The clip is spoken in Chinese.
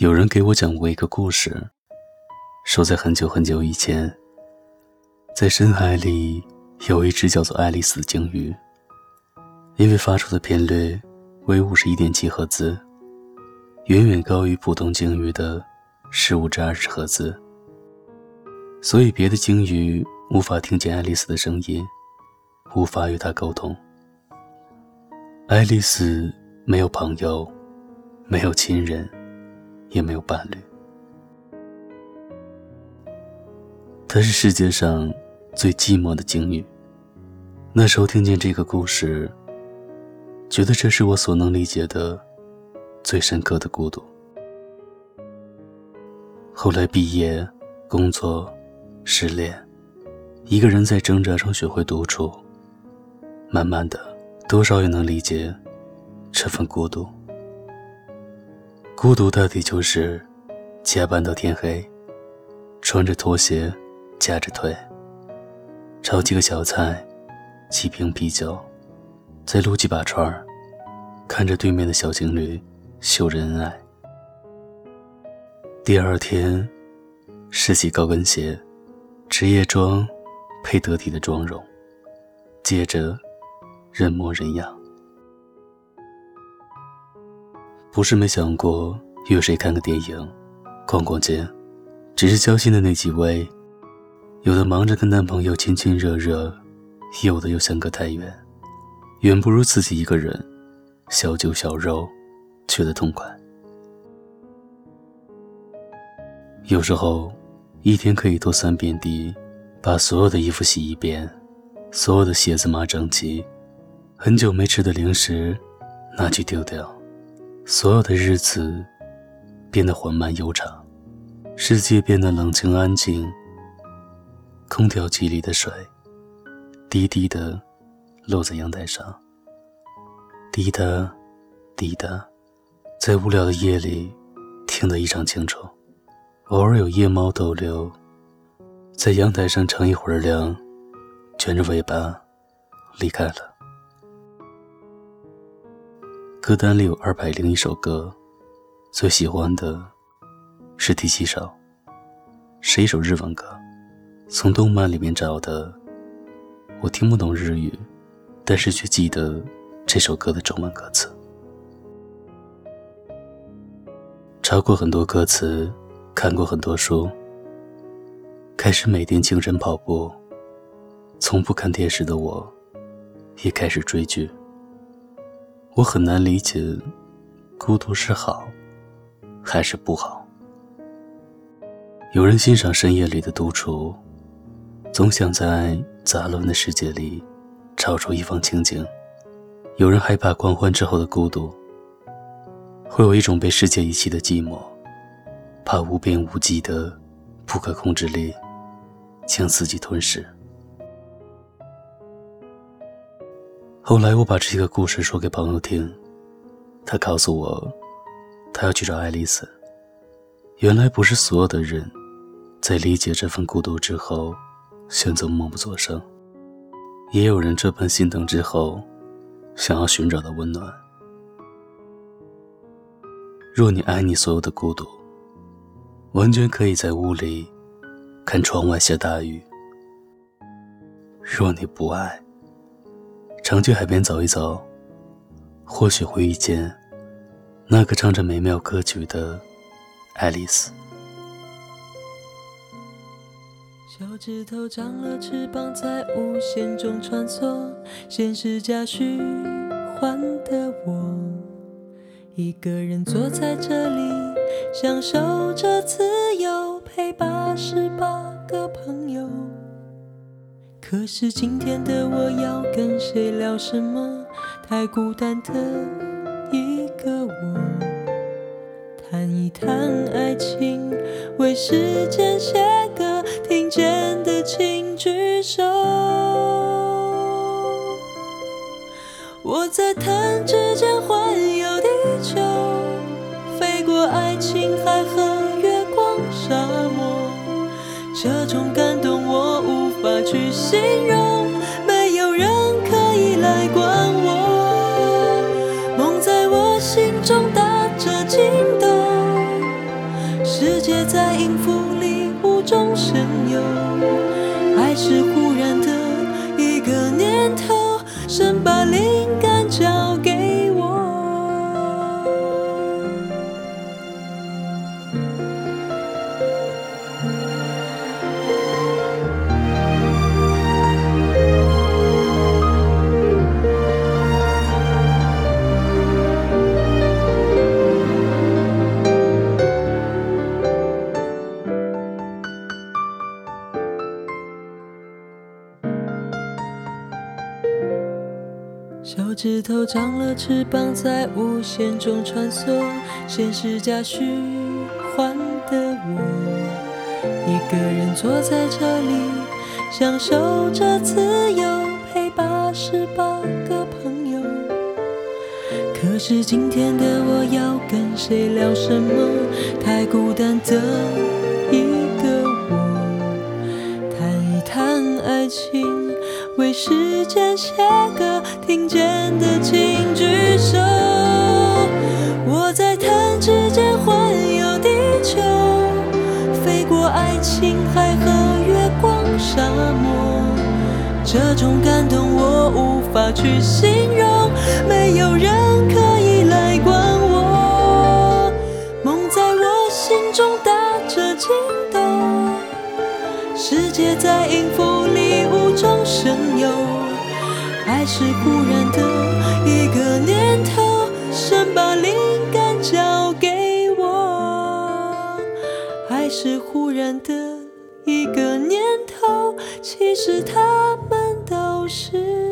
有人给我讲过一个故事，说在很久很久以前，在深海里有一只叫做爱丽丝的鲸鱼，因为发出的频率为五十一点七赫兹，远远高于普通鲸鱼的十五至二十赫兹，所以别的鲸鱼无法听见爱丽丝的声音，无法与她沟通。爱丽丝没有朋友，没有亲人。也没有伴侣。她是世界上最寂寞的鲸鱼。那时候听见这个故事，觉得这是我所能理解的最深刻的孤独。后来毕业、工作、失恋，一个人在挣扎中学会独处，慢慢的，多少也能理解这份孤独。孤独到底就是加班到天黑，穿着拖鞋，夹着腿，炒几个小菜，几瓶啤酒，再撸几把串儿，看着对面的小情侣秀着恩爱。第二天，试起高跟鞋，职业装配得体的妆容，接着人模人样。不是没想过约谁看个电影、逛逛街，只是交心的那几位，有的忙着跟男朋友亲亲热热，有的又相隔太远，远不如自己一个人，小酒小肉，觉得痛快。有时候，一天可以拖三遍地，把所有的衣服洗一遍，所有的鞋子码整齐，很久没吃的零食拿去丢掉。所有的日子变得缓慢悠长，世界变得冷清安静。空调机里的水滴滴的落在阳台上，滴答滴答，在无聊的夜里听得异常清楚。偶尔有夜猫逗留，在阳台上乘一会儿凉，卷着尾巴离开了。歌单里有二百零一首歌，最喜欢的是第七首，是一首日文歌，从动漫里面找的。我听不懂日语，但是却记得这首歌的中文歌词。查过很多歌词，看过很多书，开始每天清晨跑步。从不看电视的我，也开始追剧。我很难理解，孤独是好，还是不好？有人欣赏深夜里的独处，总想在杂乱的世界里找出一方清静；有人害怕狂欢之后的孤独，会有一种被世界遗弃的寂寞，怕无边无际的不可控制力将自己吞噬。后来我把这个故事说给朋友听，他告诉我，他要去找爱丽丝。原来不是所有的人，在理解这份孤独之后，选择默不作声，也有人这般心疼之后，想要寻找到温暖。若你爱你所有的孤独，完全可以在屋里看窗外下大雨；若你不爱，常去海边走一走，或许会遇见那个唱着美妙歌曲的爱丽丝。小指头长了翅膀，在无限中穿梭，现实加虚幻的我，一个人坐在这里，享受着自由，陪八十八个朋友。可是今天的我要跟谁聊什么？太孤单的一个我，谈一谈爱情，为时间写歌，听见的请举手。我在弹指间环游形容，没有人可以来管我。梦在我心中打着惊动，在音符里无中生有，爱是忽然的一个念头，神把手指头长了翅膀，在无限中穿梭，现实加虚幻的我，一个人坐在这里，享受着自由，陪八十八个朋友。可是今天的我要跟谁聊什么？太孤单的一个我，谈一谈爱情。为时间写歌，听见的请举手。我在弹指间环游地球，飞过爱琴海和月光沙漠。这种感动我无法去形容，没有人可以是忽然的一个念头，神把灵感交给我。爱是忽然的一个念头，其实他们都是。